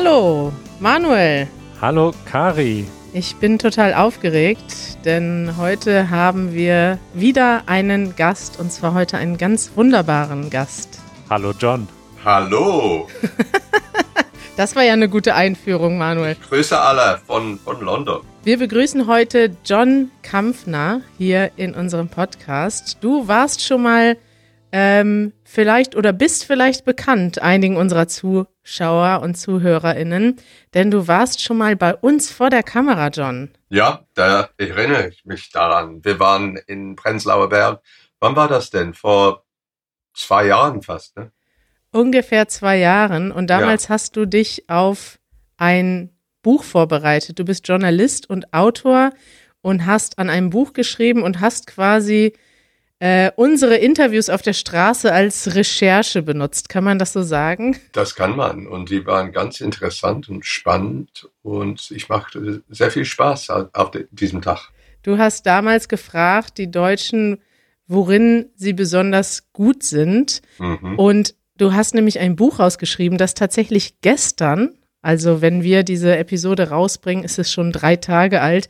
Hallo, Manuel. Hallo, Kari. Ich bin total aufgeregt, denn heute haben wir wieder einen Gast und zwar heute einen ganz wunderbaren Gast. Hallo, John. Hallo. das war ja eine gute Einführung, Manuel. Ich grüße alle von, von London. Wir begrüßen heute John Kampfner hier in unserem Podcast. Du warst schon mal ähm, vielleicht oder bist vielleicht bekannt einigen unserer Zuschauer und ZuhörerInnen, denn du warst schon mal bei uns vor der Kamera, John. Ja, da erinnere ich mich daran. Wir waren in Prenzlauer Berg. Wann war das denn? Vor zwei Jahren fast, ne? Ungefähr zwei Jahren. Und damals ja. hast du dich auf ein Buch vorbereitet. Du bist Journalist und Autor und hast an einem Buch geschrieben und hast quasi äh, unsere Interviews auf der Straße als Recherche benutzt. Kann man das so sagen? Das kann man. Und die waren ganz interessant und spannend. Und ich machte sehr viel Spaß auf diesem Tag. Du hast damals gefragt, die Deutschen, worin sie besonders gut sind. Mhm. Und du hast nämlich ein Buch rausgeschrieben, das tatsächlich gestern, also wenn wir diese Episode rausbringen, ist es schon drei Tage alt,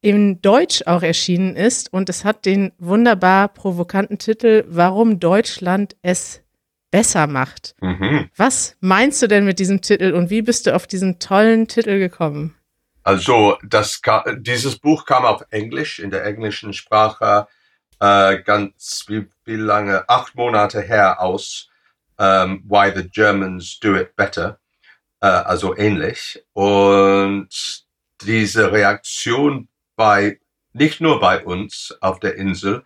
in Deutsch auch erschienen ist und es hat den wunderbar provokanten Titel Warum Deutschland es besser macht. Mhm. Was meinst du denn mit diesem Titel und wie bist du auf diesen tollen Titel gekommen? Also, das, dieses Buch kam auf Englisch, in der englischen Sprache, äh, ganz wie, wie lange, acht Monate her aus, ähm, Why the Germans Do It Better, äh, also ähnlich. Und diese Reaktion bei, nicht nur bei uns auf der Insel,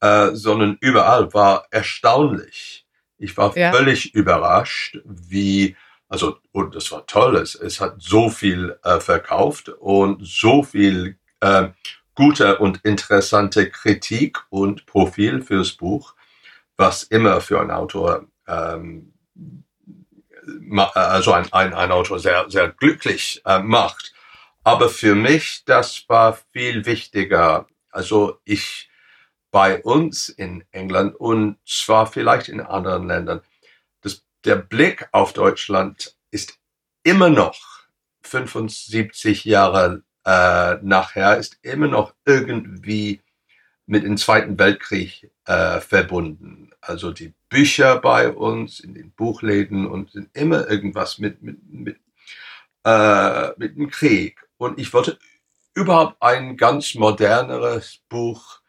äh, sondern überall war erstaunlich. Ich war ja. völlig überrascht, wie, also, und es war toll, es, es hat so viel äh, verkauft und so viel äh, gute und interessante Kritik und Profil fürs Buch, was immer für einen Autor, ähm, also ein, ein, ein Autor sehr, sehr glücklich äh, macht. Aber für mich, das war viel wichtiger. Also ich bei uns in England und zwar vielleicht in anderen Ländern, das, der Blick auf Deutschland ist immer noch 75 Jahre äh, nachher, ist immer noch irgendwie mit dem Zweiten Weltkrieg äh, verbunden. Also die Bücher bei uns in den Buchläden und sind immer irgendwas mit, mit, mit, äh, mit dem Krieg. Und ich wollte überhaupt ein ganz moderneres Buch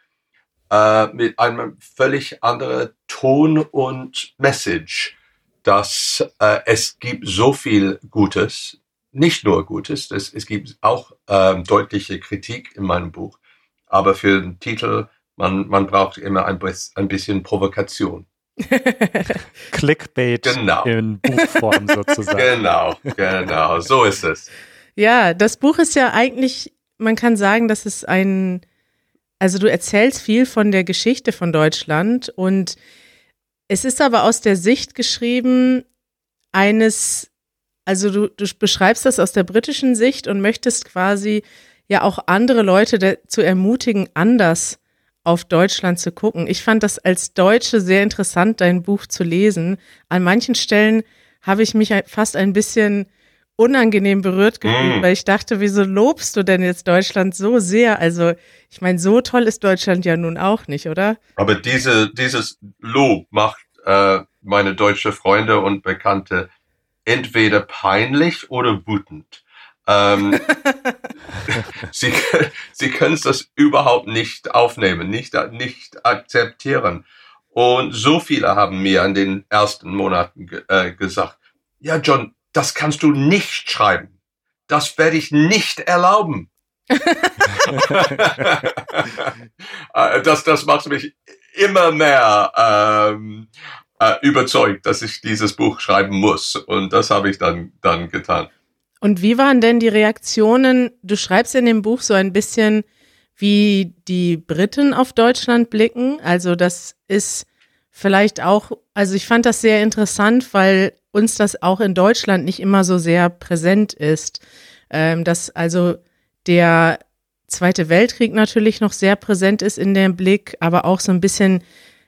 äh, mit einem völlig anderen Ton und Message, dass äh, es gibt so viel Gutes, nicht nur Gutes, es, es gibt auch ähm, deutliche Kritik in meinem Buch, aber für den Titel, man, man braucht immer ein, ein bisschen Provokation. Clickbait genau. in Buchform sozusagen. Genau, genau, so ist es. Ja, das Buch ist ja eigentlich, man kann sagen, dass es ein, also du erzählst viel von der Geschichte von Deutschland und es ist aber aus der Sicht geschrieben eines, also du, du beschreibst das aus der britischen Sicht und möchtest quasi ja auch andere Leute dazu ermutigen, anders auf Deutschland zu gucken. Ich fand das als Deutsche sehr interessant, dein Buch zu lesen. An manchen Stellen habe ich mich fast ein bisschen unangenehm berührt gefühlt, mm. weil ich dachte, wieso lobst du denn jetzt Deutschland so sehr? Also, ich meine, so toll ist Deutschland ja nun auch nicht, oder? Aber diese, dieses Lob macht äh, meine deutsche Freunde und Bekannte entweder peinlich oder wütend. Ähm, sie, sie können das überhaupt nicht aufnehmen, nicht, nicht akzeptieren. Und so viele haben mir in den ersten Monaten äh, gesagt, ja, John, das kannst du nicht schreiben. Das werde ich nicht erlauben. Äh, das, das macht mich immer mehr ähm, äh, überzeugt, dass ich dieses Buch schreiben muss. Und das habe ich dann, dann getan. Und wie waren denn die Reaktionen? Du schreibst in dem Buch so ein bisschen, wie die Briten auf Deutschland blicken. Also das ist vielleicht auch, also ich fand das sehr interessant, weil uns das auch in Deutschland nicht immer so sehr präsent ist. Ähm, dass also der Zweite Weltkrieg natürlich noch sehr präsent ist in dem Blick, aber auch so ein bisschen,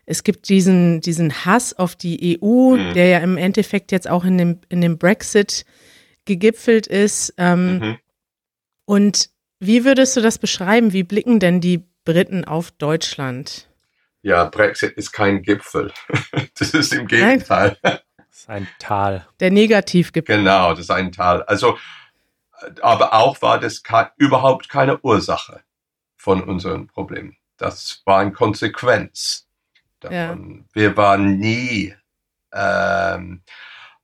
es gibt diesen, diesen Hass auf die EU, mhm. der ja im Endeffekt jetzt auch in dem, in dem Brexit gegipfelt ist. Ähm, Mhm. Und wie würdest du das beschreiben? Wie blicken denn die Briten auf Deutschland? Ja, Brexit ist kein Gipfel. Das ist im Gegenteil. Das ist ein Tal. Der Negativgipfel. Genau, das ist ein Teil. Also, aber auch war das ke überhaupt keine Ursache von unseren Problemen. Das war eine Konsequenz davon. Wir waren nie, ähm,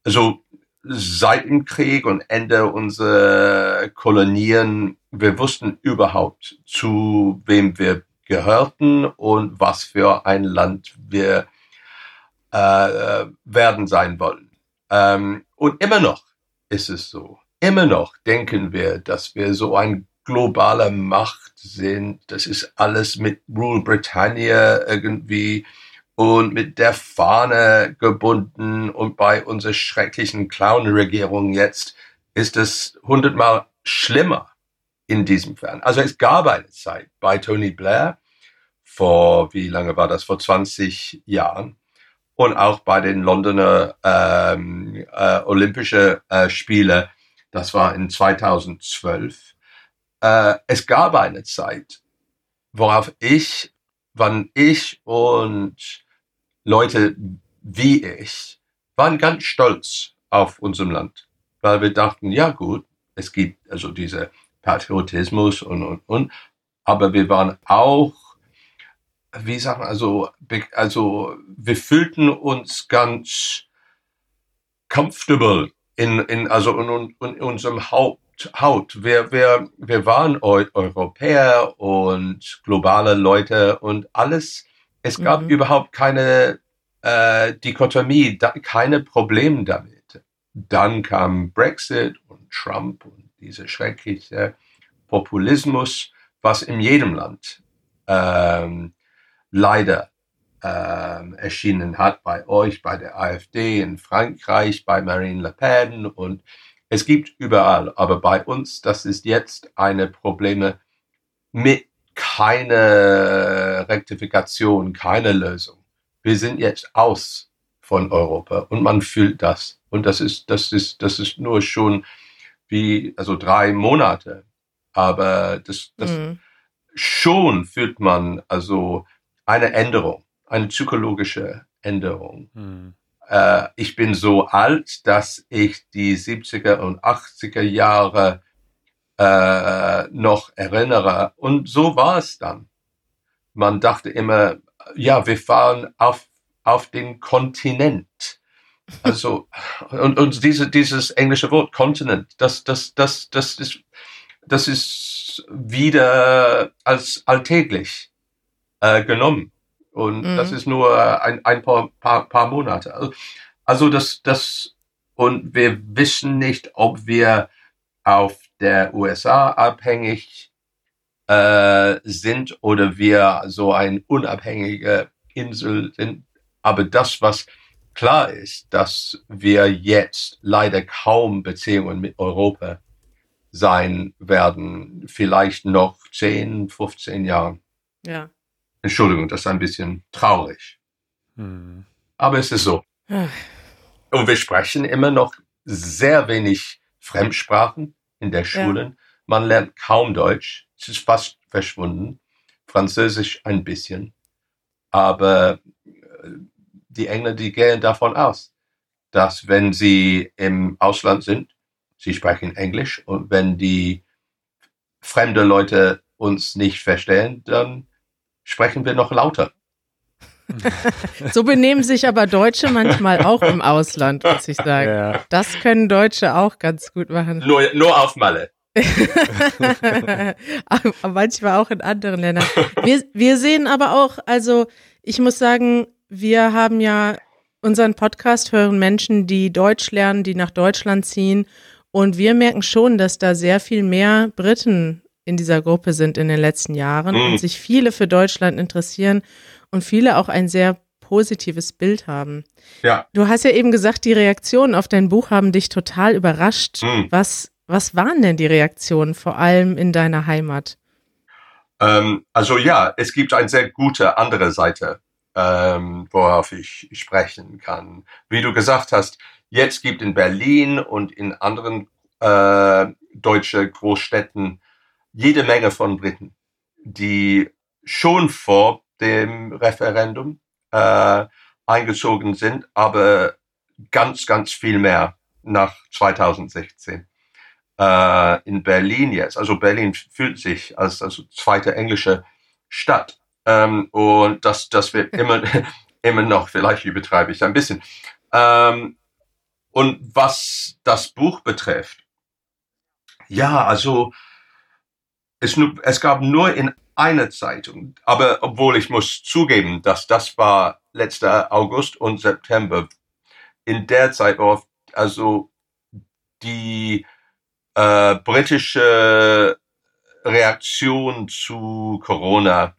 also seit dem Krieg und Ende unserer Kolonien, wir wussten überhaupt, zu wem wir gehörten und was für ein Land wir äh, werden sein wollen. Ähm, und immer noch ist es so. Immer noch denken wir, dass wir so ein globale Macht sind. Das ist alles mit Rule Britannia irgendwie und mit der Fahne gebunden. Und bei unserer schrecklichen Clown-Regierung jetzt ist es hundertmal schlimmer in diesem Fern. Also es gab eine Zeit bei Tony Blair vor, wie lange war das? Vor 20 Jahren. Und auch bei den Londoner ähm, äh, Olympische äh, Spiele, das war in 2012. Äh, es gab eine Zeit, worauf ich, wann ich und Leute wie ich waren ganz stolz auf unserem Land, weil wir dachten, ja gut, es gibt also diese Patriotismus und, und, und, aber wir waren auch, wie sagen, also, also wir fühlten uns ganz comfortable in, in, also in, in unserem Haupt, Haut. Wir, wir, wir waren Eu Europäer und globale Leute und alles. Es gab Mhm. überhaupt keine äh, Dichotomie, da, keine Probleme damit. Dann kam Brexit und Trump und dieser schreckliche Populismus, was in jedem Land ähm, leider ähm, erschienen hat, bei euch, bei der AfD in Frankreich, bei Marine Le Pen und es gibt überall, aber bei uns, das ist jetzt eine Probleme mit keine Rektifikation, keine Lösung. Wir sind jetzt aus von Europa und man fühlt das. Und das ist, das ist, das ist nur schon wie, also drei Monate. Aber das, das Mhm. schon fühlt man also eine Änderung, eine psychologische Änderung. Hm. Äh, ich bin so alt, dass ich die 70er und 80er Jahre äh, noch erinnere. Und so war es dann. Man dachte immer, ja, wir fahren auf, auf den Kontinent. Also, und, und diese, dieses englische Wort Kontinent, das, das, das, das ist, das ist wieder als alltäglich äh, genommen. Und Mhm. das ist nur ein, ein paar, paar, paar Monate. Also, also das, das, und wir wissen nicht, ob wir auf der USA abhängig äh, sind oder wir so ein unabhängige Insel sind. Aber das, was klar ist, dass wir jetzt leider kaum Beziehungen mit Europa sein werden, vielleicht noch 10, 15 Jahren. Ja. Entschuldigung, das ist ein bisschen traurig. Hm. Aber es ist so. Ach, Und wir sprechen immer noch sehr wenig Fremdsprachen in der Schulen. Man lernt kaum Deutsch. Es ist fast verschwunden. Französisch ein bisschen. Aber äh, die Engländer, die gehen davon aus, dass wenn sie im Ausland sind, sie sprechen Englisch und wenn die fremde Leute uns nicht verstehen, dann sprechen wir noch lauter. So benehmen sich aber Deutsche manchmal auch im Ausland, muss ich sagen. Ja. Das können Deutsche auch ganz gut machen. Nur, nur auf Malle. aber manchmal auch in anderen Ländern. Wir, wir sehen aber auch, also ich muss sagen, wir haben ja unseren Podcast hören Menschen, die Deutsch lernen, die nach Deutschland ziehen. Und wir merken schon, dass da sehr viel mehr Briten in dieser Gruppe sind in den letzten Jahren Mhm. und sich viele für Deutschland interessieren und viele auch ein sehr positives Bild haben. Ja. Du hast ja eben gesagt, die Reaktionen auf dein Buch haben dich total überrascht. Mhm. Was, was waren denn die Reaktionen, vor allem in deiner Heimat? Ähm, also ja, es gibt eine sehr gute andere Seite, ähm, worauf ich sprechen kann. Wie du gesagt hast, jetzt gibt in Berlin und in anderen äh, deutsche Großstädten jede Menge von Briten, die schon vor dem Referendum äh, eingezogen sind, aber ganz, ganz viel mehr nach 2016. Äh, in Berlin jetzt, also Berlin fühlt sich als also zweite englische Stadt. Ähm, und das, das wird immer, immer noch, vielleicht übertreibe ich ein bisschen. Ähm, und was das Buch betrifft, ja, also es, es gab nur in einer Zeitung, aber obwohl ich muss zugeben, dass das war letzter August und September, in der Zeit also die äh, britische Reaktion zu Corona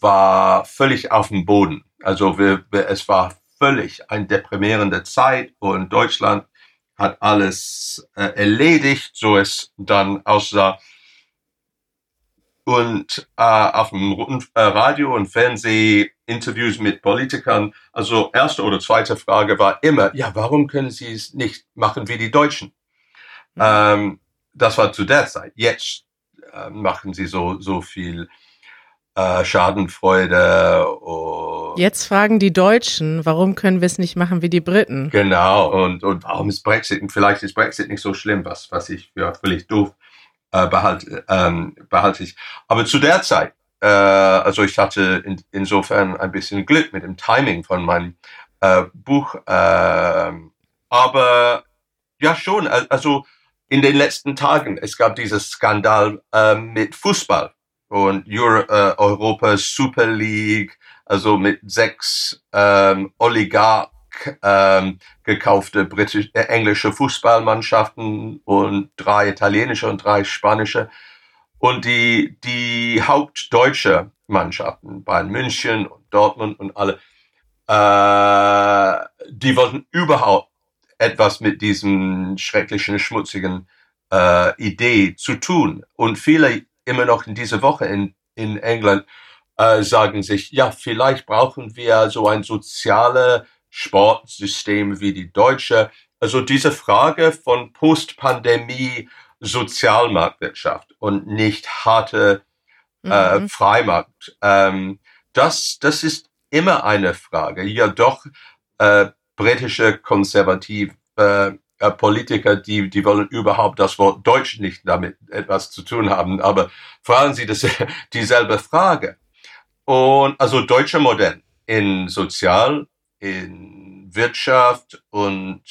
war völlig auf dem Boden. Also wir, wir, es war völlig eine deprimierende Zeit und Deutschland hat alles äh, erledigt, so es dann aussah. Und äh, auf dem äh, Radio- und Fernsehinterviews mit Politikern, also erste oder zweite Frage war immer, ja, warum können Sie es nicht machen wie die Deutschen? Mhm. Ähm, das war zu der Zeit. Jetzt äh, machen sie so, so viel äh, Schadenfreude. Und Jetzt fragen die Deutschen, warum können wir es nicht machen wie die Briten? Genau, und, und warum ist Brexit, und vielleicht ist Brexit nicht so schlimm, was, was ich für völlig doof äh, behalte, ähm, behalte ich. Aber zu der Zeit, äh, also ich hatte in, insofern ein bisschen Glück mit dem Timing von meinem äh, Buch, äh, aber ja schon, also in den letzten Tagen, es gab dieses Skandal äh, mit Fußball und Euro, äh, Europas Super League, also mit sechs ähm, Oligarch ähm, gekaufte britische, äh, englische Fußballmannschaften und drei italienische und drei spanische. Und die, die hauptdeutsche Mannschaften, Bayern München und Dortmund und alle, äh, die wollten überhaupt etwas mit diesem schrecklichen, schmutzigen äh, Idee zu tun. Und viele immer noch in dieser Woche in, in England äh, sagen sich, ja, vielleicht brauchen wir so ein soziales Sportsystem wie die deutsche. Also diese Frage von Postpandemie Sozialmarktwirtschaft und nicht harte äh, mhm. Freimarkt. Ähm, das, das ist immer eine Frage. Ja, doch, äh, britische konservative äh, Politiker, die, die wollen überhaupt das Wort Deutsch nicht damit etwas zu tun haben, aber fragen Sie das, dieselbe Frage. Und also deutsche Modell in Sozial, in Wirtschaft und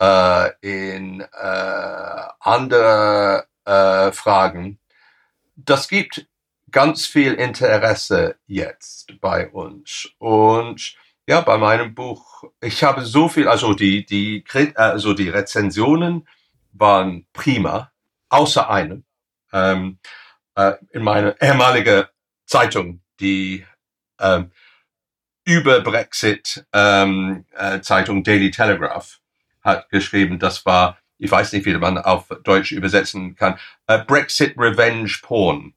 äh, in äh, andere äh, Fragen. Das gibt ganz viel Interesse jetzt bei uns. Und ja, bei meinem Buch, ich habe so viel, also die, die, also die Rezensionen waren prima, außer eine. Ähm, äh, in meiner ehemaligen Zeitung, die ähm, über Brexit ähm, äh, Zeitung Daily Telegraph hat geschrieben, das war, ich weiß nicht, wie man auf Deutsch übersetzen kann, äh, Brexit Revenge Porn.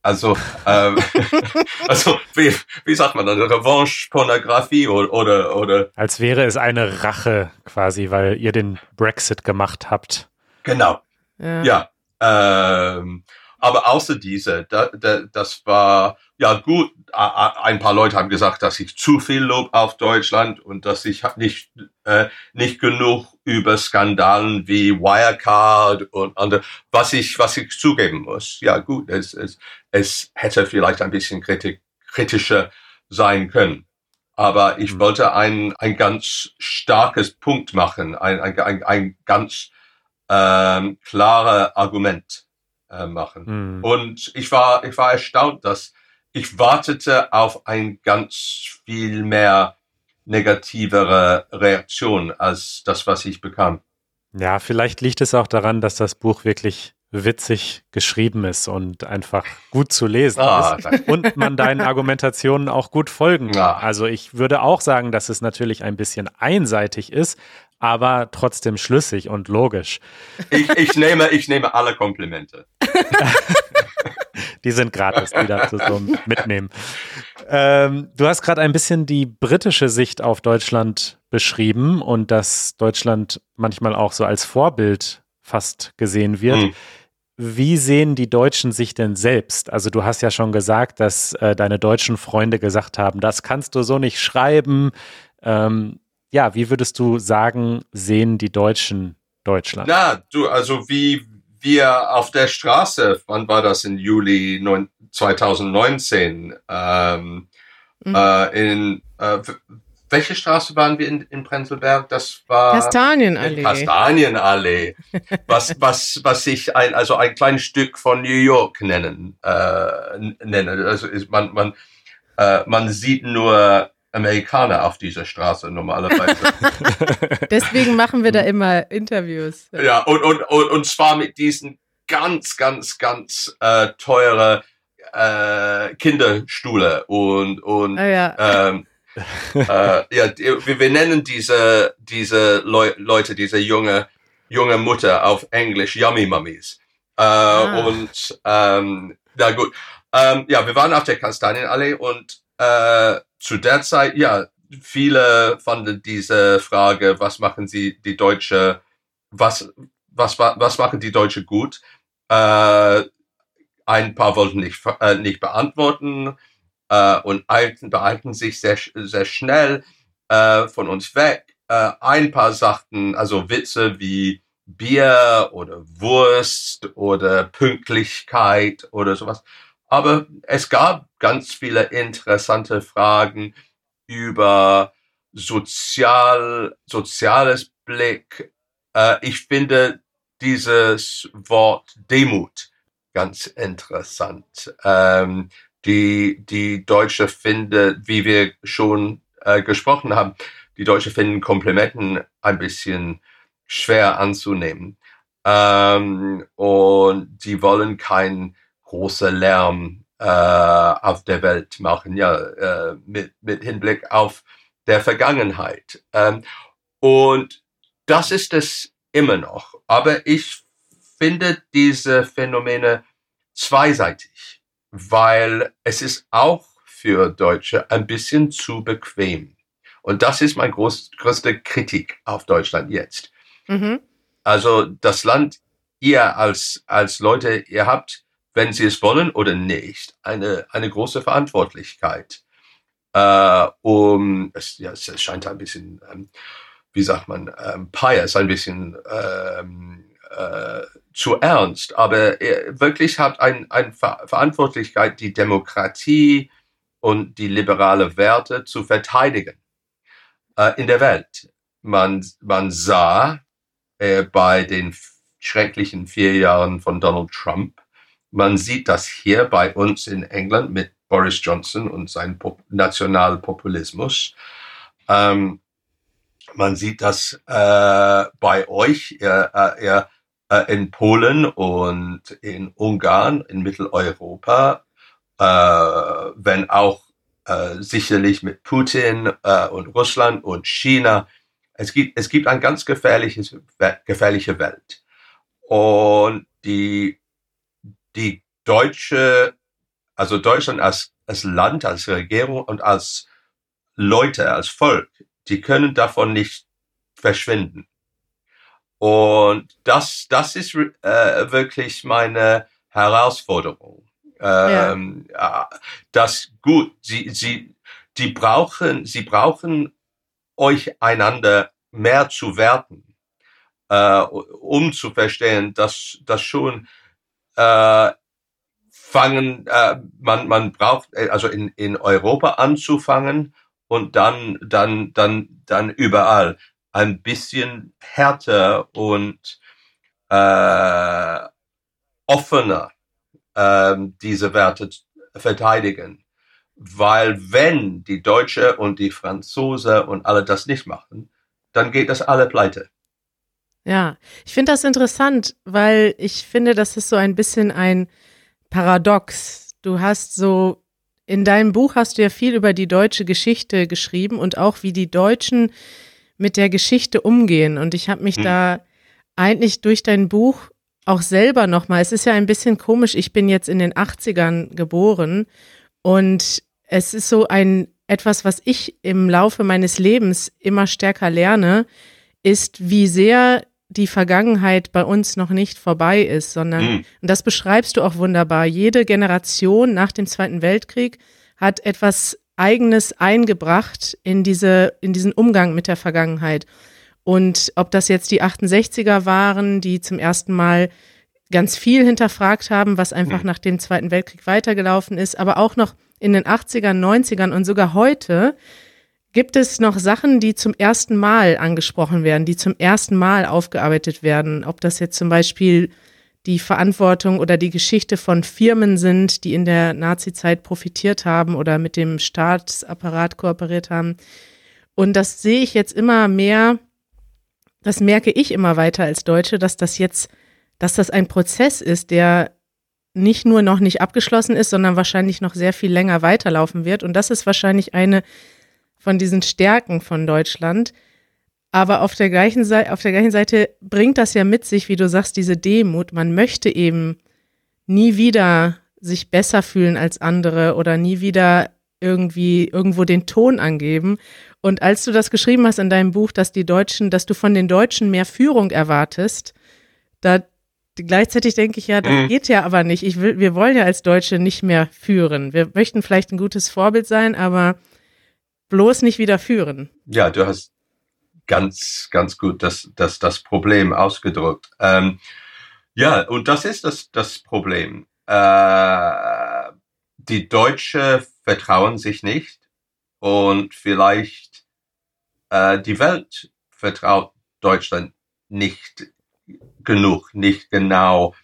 Also, ähm, also wie, wie sagt man dann, Revanche-Pornografie oder, oder, oder? Als wäre es eine Rache quasi, weil ihr den Brexit gemacht habt. Genau. Ja. ja ähm, aber außer diese, da, da, das war ja gut. Ein paar Leute haben gesagt, dass ich zu viel Lob auf Deutschland und dass ich nicht äh, nicht genug über Skandalen wie Wirecard und andere, was ich was ich zugeben muss. Ja gut, es, es, es hätte vielleicht ein bisschen kritik, kritischer sein können. Aber ich mhm. wollte ein, ein ganz starkes Punkt machen, ein, ein, ein, ein ganz ähm, klare Argument äh, machen. Mhm. Und ich war, ich war erstaunt, dass ich wartete auf ein ganz viel mehr negativere Reaktion als das, was ich bekam. Ja, vielleicht liegt es auch daran, dass das Buch wirklich witzig geschrieben ist und einfach gut zu lesen ah, ist und man deinen Argumentationen auch gut folgen kann. Ja. Also ich würde auch sagen, dass es natürlich ein bisschen einseitig ist, aber trotzdem schlüssig und logisch. Ich, ich, nehme, ich nehme alle Komplimente. die sind gratis, die dazu so mitnehmen. Ähm, du hast gerade ein bisschen die britische Sicht auf Deutschland beschrieben und dass Deutschland manchmal auch so als Vorbild fast gesehen wird. Mhm. Wie sehen die Deutschen sich denn selbst? Also du hast ja schon gesagt, dass äh, deine deutschen Freunde gesagt haben, das kannst du so nicht schreiben. Ähm, ja, wie würdest du sagen, sehen die Deutschen Deutschland? Na, du, also wie wir auf der Straße, wann war das in Juli 2019, ähm, mhm. äh, in äh, welche Straße waren wir in, in Prenzlberg? Das war Kastanienallee. Kastanienallee. was, was, was ich ein, also ein kleines Stück von New York nennen, äh, nenne. Also ist man, man, äh, man sieht nur Amerikaner auf dieser Straße normalerweise. Deswegen machen wir da immer Interviews. Ja, und, und, und, und zwar mit diesen ganz, ganz, ganz äh, teure äh, Kinderstuhle und, und oh ja. ähm, äh, ja, wir, wir nennen diese, diese Leu Leute, diese junge, junge Mutter auf Englisch Yummy Mummies. Äh, ah. Und ähm, na gut. Ähm, ja, wir waren auf der Kastanienallee und äh, zu der Zeit, ja, viele fanden diese Frage, was machen sie die Deutsche, was, was, was machen die Deutsche gut? Äh, ein paar wollten nicht, äh, nicht beantworten äh, und eilten, beeilten sich sehr, sehr schnell äh, von uns weg. Äh, ein paar sagten, also Witze wie Bier oder Wurst oder Pünktlichkeit oder sowas. Aber es gab ganz viele interessante Fragen über sozial, soziales Blick. Äh, ich finde dieses Wort Demut ganz interessant. Ähm, die, die Deutsche findet, wie wir schon äh, gesprochen haben, die Deutsche finden Komplimenten ein bisschen schwer anzunehmen. Ähm, und die wollen keinen großen Lärm äh, auf der Welt machen, ja, äh, mit, mit Hinblick auf der Vergangenheit. Ähm, und das ist es immer noch. Aber ich finde diese Phänomene zweiseitig weil es ist auch für Deutsche ein bisschen zu bequem. Und das ist meine groß, größte Kritik auf Deutschland jetzt. Mhm. Also das Land, ihr als, als Leute, ihr habt, wenn sie es wollen oder nicht, eine, eine große Verantwortlichkeit. Äh, um, es, ja, es scheint ein bisschen, ähm, wie sagt man, ähm, pious, ein bisschen ähm, äh, zu ernst, aber er wirklich hat eine ein Ver Verantwortlichkeit, die Demokratie und die liberale Werte zu verteidigen äh, in der Welt. Man, man sah äh, bei den schrecklichen vier Jahren von Donald Trump, man sieht das hier bei uns in England mit Boris Johnson und seinem Pop Nationalpopulismus. Ähm, man sieht das äh, bei euch. Ihr, äh, ihr äh, in Polen und in Ungarn, in Mitteleuropa, äh, wenn auch äh, sicherlich mit Putin äh, und Russland und China. Es gibt, es gibt ein ganz gefährliches, gefährliche Welt. Und die, die deutsche, also Deutschland als, als Land, als Regierung und als Leute, als Volk, die können davon nicht verschwinden. Und das, das ist äh, wirklich meine Herausforderung. Ähm, ja. Das gut, sie, sie, die brauchen, sie brauchen euch einander mehr zu werten, äh, um zu verstehen, dass das schon äh, fangen, äh, man, man braucht äh, also in, in Europa anzufangen und dann, dann, dann, dann überall ein bisschen härter und äh, offener äh, diese Werte verteidigen. Weil wenn die Deutsche und die Franzose und alle das nicht machen, dann geht das alle pleite. Ja, ich finde das interessant, weil ich finde, das ist so ein bisschen ein Paradox. Du hast so, in deinem Buch hast du ja viel über die deutsche Geschichte geschrieben und auch wie die Deutschen mit der Geschichte umgehen. Und ich habe mich hm. da eigentlich durch dein Buch auch selber nochmal, es ist ja ein bisschen komisch, ich bin jetzt in den 80ern geboren und es ist so ein etwas, was ich im Laufe meines Lebens immer stärker lerne, ist, wie sehr die Vergangenheit bei uns noch nicht vorbei ist, sondern, mhm. und das beschreibst du auch wunderbar, jede Generation nach dem Zweiten Weltkrieg hat etwas Eigenes eingebracht in diese, in diesen Umgang mit der Vergangenheit. Und ob das jetzt die 68er waren, die zum ersten Mal ganz viel hinterfragt haben, was einfach mhm. nach dem Zweiten Weltkrieg weitergelaufen ist, aber auch noch in den 80ern, 90ern und sogar heute gibt es noch Sachen, die zum ersten Mal angesprochen werden, die zum ersten Mal aufgearbeitet werden. Ob das jetzt zum Beispiel die Verantwortung oder die Geschichte von Firmen sind, die in der Nazizeit profitiert haben oder mit dem Staatsapparat kooperiert haben. Und das sehe ich jetzt immer mehr, das merke ich immer weiter als Deutsche, dass das jetzt, dass das ein Prozess ist, der nicht nur noch nicht abgeschlossen ist, sondern wahrscheinlich noch sehr viel länger weiterlaufen wird. Und das ist wahrscheinlich eine von diesen Stärken von Deutschland, aber auf der gleichen Seite, auf der gleichen Seite bringt das ja mit sich, wie du sagst, diese Demut. Man möchte eben nie wieder sich besser fühlen als andere oder nie wieder irgendwie irgendwo den Ton angeben. Und als du das geschrieben hast in deinem Buch, dass die Deutschen, dass du von den Deutschen mehr Führung erwartest, da gleichzeitig denke ich ja, das mhm. geht ja aber nicht. Ich will, wir wollen ja als Deutsche nicht mehr führen. Wir möchten vielleicht ein gutes Vorbild sein, aber bloß nicht wieder führen. Ja, du hast ganz, ganz gut das, das, das Problem ausgedrückt. Ähm, ja, und das ist das, das Problem. Äh, die Deutsche vertrauen sich nicht und vielleicht äh, die Welt vertraut Deutschland nicht genug, nicht genau.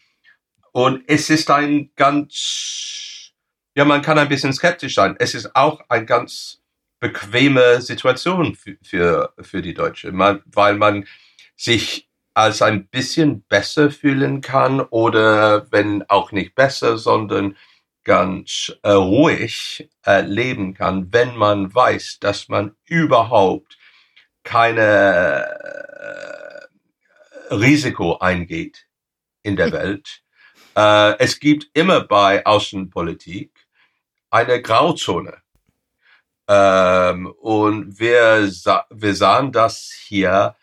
Und es ist ein ganz, ja, man kann ein bisschen skeptisch sein. Es ist auch ein ganz bequeme Situation für, für, für die Deutsche, man, weil man sich als ein bisschen besser fühlen kann oder wenn auch nicht besser, sondern ganz äh, ruhig äh, leben kann, wenn man weiß, dass man überhaupt keine äh, Risiko eingeht in der Welt. Äh, es gibt immer bei Außenpolitik eine Grauzone. Ähm, und wir, wir sahen das hier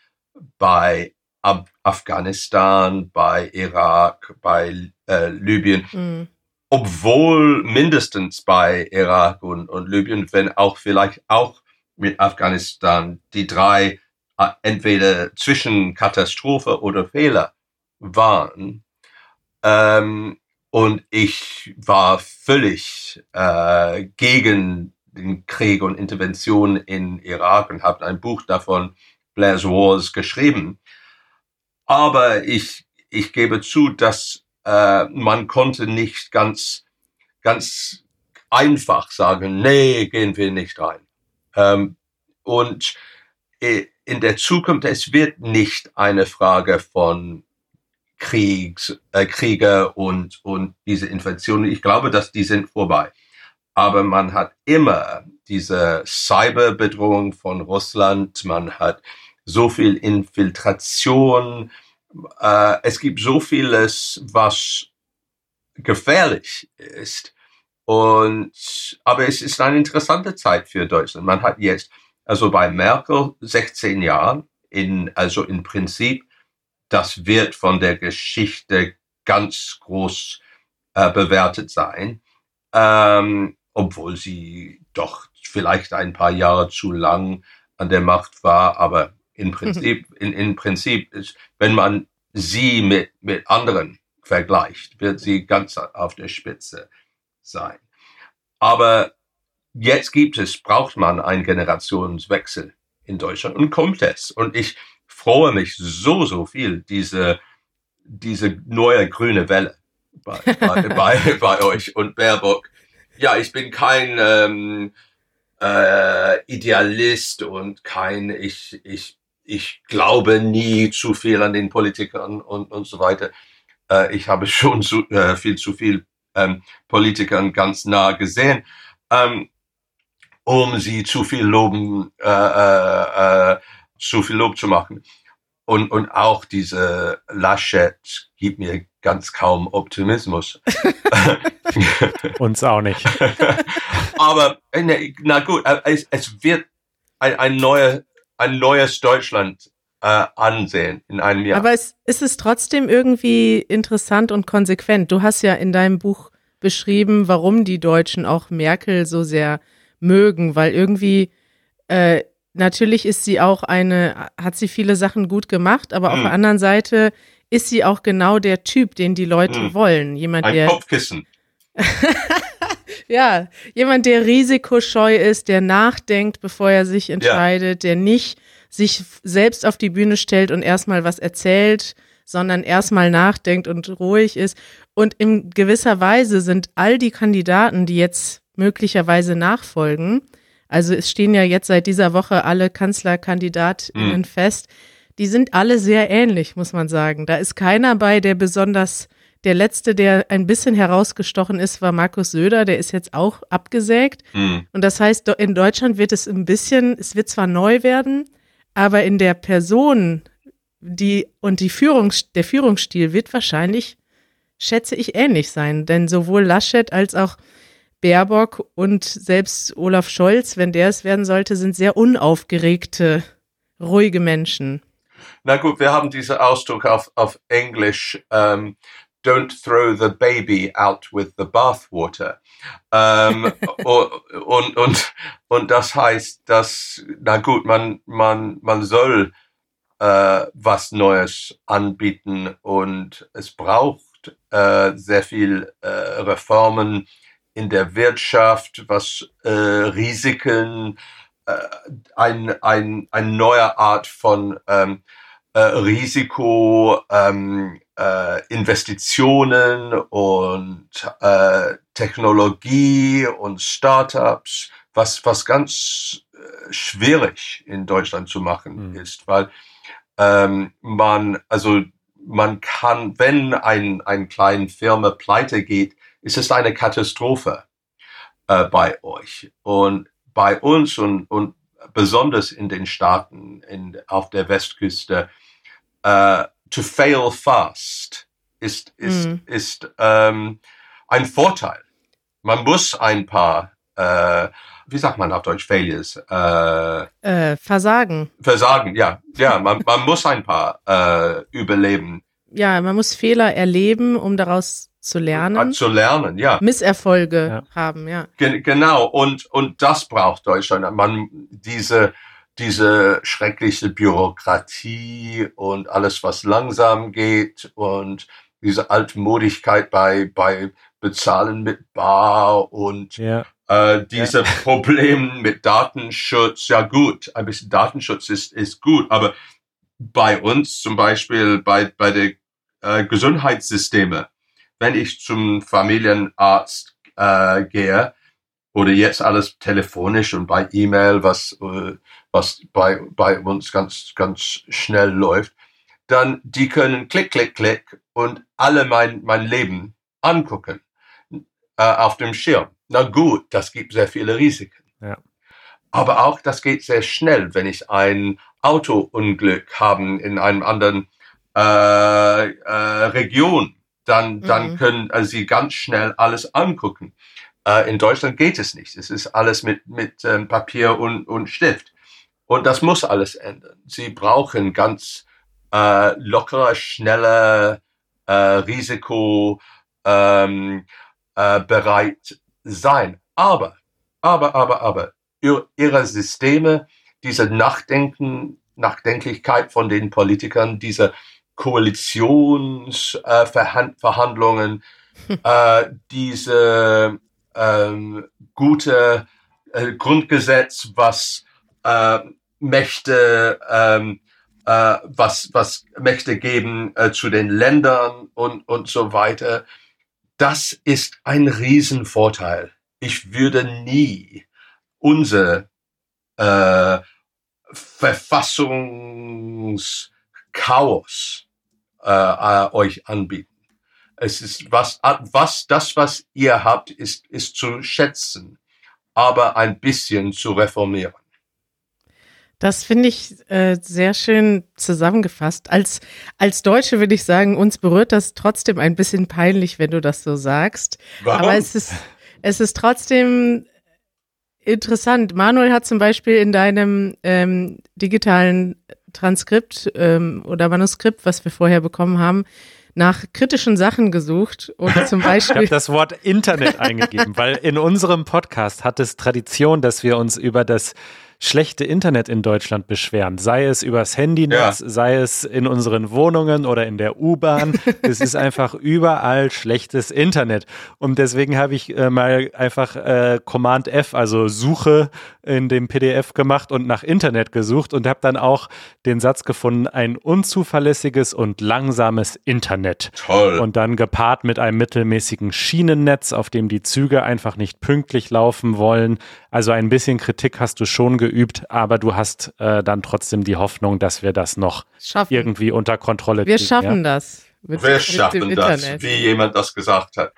bei Ab Afghanistan, bei Irak, bei äh, Libyen. Mhm. Obwohl mindestens bei Irak und, und Libyen, wenn auch vielleicht auch mit Afghanistan die drei äh, entweder zwischen Katastrophe oder Fehler waren. Ähm, und ich war völlig äh, gegen den Krieg und Intervention in Irak und habe ein Buch davon, Blair's Wars, geschrieben. Aber ich, ich gebe zu, dass äh, man konnte nicht ganz, ganz einfach sagen, nee, gehen wir nicht rein. Ähm, und äh, in der Zukunft, es wird nicht eine Frage von Kriegs, äh, Kriege und, und diese Infektionen. Ich glaube, dass die sind vorbei aber man hat immer diese Cyberbedrohung von Russland, man hat so viel Infiltration, äh, es gibt so vieles, was gefährlich ist. Und, aber es ist eine interessante Zeit für Deutschland. Man hat jetzt, also bei Merkel 16 Jahre, in, also im Prinzip, das wird von der Geschichte ganz groß äh, bewertet sein. Ähm, obwohl sie doch vielleicht ein paar Jahre zu lang an der Macht war. Aber im Prinzip, in, in Prinzip ist, wenn man sie mit, mit anderen vergleicht, wird sie ganz auf der Spitze sein. Aber jetzt gibt es, braucht man einen Generationswechsel in Deutschland und kommt es. Und ich freue mich so, so viel, diese, diese neue grüne Welle bei, bei, bei, bei euch und Baerbock ja, ich bin kein ähm, äh, Idealist und kein, ich, ich, ich glaube nie zu viel an den Politikern und, und so weiter. Äh, ich habe schon zu, äh, viel zu viel ähm, Politikern ganz nah gesehen, ähm, um sie zu viel loben, äh, äh, äh, zu viel Lob zu machen. Und, und auch diese Laschet gibt mir ganz kaum Optimismus. Uns auch nicht. Aber äh, na gut, äh, es, es wird ein, ein, neue, ein neues Deutschland äh, ansehen in einem Jahr. Aber es, ist es trotzdem irgendwie interessant und konsequent. Du hast ja in deinem Buch beschrieben, warum die Deutschen auch Merkel so sehr mögen, weil irgendwie äh, natürlich ist sie auch eine, hat sie viele Sachen gut gemacht, aber mhm. auf der anderen Seite ist sie auch genau der Typ, den die Leute mhm. wollen. Jemand, Ein der Kopfkissen. ja, jemand, der risikoscheu ist, der nachdenkt, bevor er sich entscheidet, ja. der nicht sich selbst auf die Bühne stellt und erstmal was erzählt, sondern erstmal nachdenkt und ruhig ist. Und in gewisser Weise sind all die Kandidaten, die jetzt möglicherweise nachfolgen, also es stehen ja jetzt seit dieser Woche alle Kanzlerkandidatinnen mhm. fest, die sind alle sehr ähnlich, muss man sagen. Da ist keiner bei, der besonders der letzte, der ein bisschen herausgestochen ist, war Markus Söder. Der ist jetzt auch abgesägt. Mhm. Und das heißt, in Deutschland wird es ein bisschen, es wird zwar neu werden, aber in der Person, die und die Führungs, der Führungsstil wird wahrscheinlich, schätze ich, ähnlich sein. Denn sowohl Laschet als auch Baerbock und selbst Olaf Scholz, wenn der es werden sollte, sind sehr unaufgeregte, ruhige Menschen. Na gut, wir haben diesen Ausdruck auf, auf Englisch, ähm, don't throw the baby out with the bathwater. Ähm, und, und, und das heißt, dass, na gut, man, man, man soll äh, was Neues anbieten und es braucht äh, sehr viel äh, Reformen in der Wirtschaft, was äh, Risiken, ein, ein, eine neue Art von ähm, äh, Risiko, ähm, äh, Investitionen und äh, Technologie und Startups, was, was ganz äh, schwierig in Deutschland zu machen mhm. ist, weil ähm, man, also man kann, wenn ein, ein kleine Firma pleite geht, ist es eine Katastrophe äh, bei euch. Und bei uns und, und besonders in den Staaten in, auf der Westküste, uh, to fail fast ist, ist, mm. ist ähm, ein Vorteil. Man muss ein paar, äh, wie sagt man auf Deutsch, Failures? Äh, äh, Versagen. Versagen, ja. Ja, man, man muss ein paar äh, überleben. Ja, man muss Fehler erleben, um daraus zu lernen. Zu lernen, ja. Misserfolge ja. haben, ja. Ge genau, und, und das braucht Deutschland. Man, diese, diese schreckliche Bürokratie und alles, was langsam geht und diese Altmodigkeit bei, bei Bezahlen mit Bar und ja. äh, diese ja. Probleme mit Datenschutz. Ja gut, ein bisschen Datenschutz ist, ist gut, aber bei uns zum Beispiel bei, bei den äh, Gesundheitssysteme, wenn ich zum Familienarzt äh, gehe, oder jetzt alles telefonisch und bei E-Mail, was, äh, was bei, bei uns ganz, ganz schnell läuft, dann die können klick, klick, klick und alle mein, mein Leben angucken äh, auf dem Schirm. Na gut, das gibt sehr viele Risiken. Ja. Aber auch das geht sehr schnell, wenn ich ein Autounglück haben in einem anderen äh, äh, Region, dann, dann mhm. können also sie ganz schnell alles angucken. Äh, in Deutschland geht es nicht. Es ist alles mit, mit ähm, Papier und, und Stift. Und das muss alles ändern. Sie brauchen ganz äh, lockere, schnelle, äh, Risiko ähm, äh, bereit sein. Aber, aber, aber, aber, ihre Systeme, diese Nachdenken, Nachdenklichkeit von den Politikern, diese Koalitionsverhandlungen, äh, diese ähm, gute äh, Grundgesetz, was äh, Mächte, ähm, äh, was, was Mächte geben äh, zu den Ländern und, und so weiter. Das ist ein Riesenvorteil. Ich würde nie unser äh, Verfassungschaos äh, äh, euch anbieten. Es ist was, was, das, was ihr habt, ist, ist zu schätzen, aber ein bisschen zu reformieren. Das finde ich äh, sehr schön zusammengefasst. Als, als Deutsche würde ich sagen, uns berührt das trotzdem ein bisschen peinlich, wenn du das so sagst. Warum? Aber es ist, es ist trotzdem interessant. Manuel hat zum Beispiel in deinem ähm, digitalen Transkript ähm, oder Manuskript, was wir vorher bekommen haben, nach kritischen Sachen gesucht und zum Beispiel. ich habe das Wort Internet eingegeben, weil in unserem Podcast hat es Tradition, dass wir uns über das schlechte Internet in Deutschland beschweren. Sei es übers Handynetz, ja. sei es in unseren Wohnungen oder in der U-Bahn. es ist einfach überall schlechtes Internet. Und deswegen habe ich äh, mal einfach äh, Command F, also Suche in dem PDF gemacht und nach Internet gesucht und habe dann auch den Satz gefunden, ein unzuverlässiges und langsames Internet. Toll. Und dann gepaart mit einem mittelmäßigen Schienennetz, auf dem die Züge einfach nicht pünktlich laufen wollen. Also ein bisschen Kritik hast du schon geübt geübt, aber du hast äh, dann trotzdem die Hoffnung, dass wir das noch schaffen. irgendwie unter Kontrolle wir kriegen. Wir schaffen ja? das. Mit, wir schaffen das, wie jemand das gesagt hat.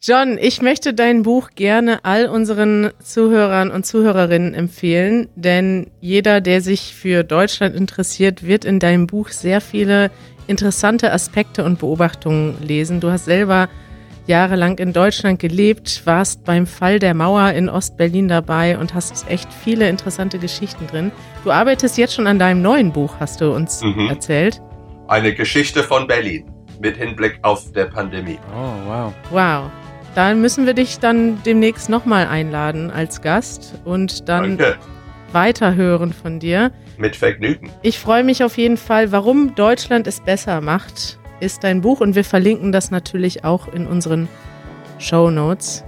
John, ich möchte dein Buch gerne all unseren Zuhörern und Zuhörerinnen empfehlen, denn jeder, der sich für Deutschland interessiert, wird in deinem Buch sehr viele interessante Aspekte und Beobachtungen lesen. Du hast selber jahrelang in Deutschland gelebt, warst beim Fall der Mauer in Ostberlin dabei und hast echt viele interessante Geschichten drin. Du arbeitest jetzt schon an deinem neuen Buch, hast du uns mhm. erzählt. Eine Geschichte von Berlin mit Hinblick auf der Pandemie. Oh, wow. Wow. Dann müssen wir dich dann demnächst nochmal einladen als Gast und dann Danke. weiterhören von dir. Mit Vergnügen. Ich freue mich auf jeden Fall, warum Deutschland es besser macht ist dein Buch und wir verlinken das natürlich auch in unseren Show Notes.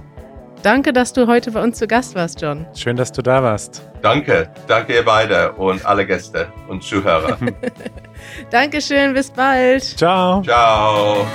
Danke, dass du heute bei uns zu Gast warst, John. Schön, dass du da warst. Danke, danke ihr beide und alle Gäste und Zuhörer. Dankeschön, bis bald. Ciao. Ciao.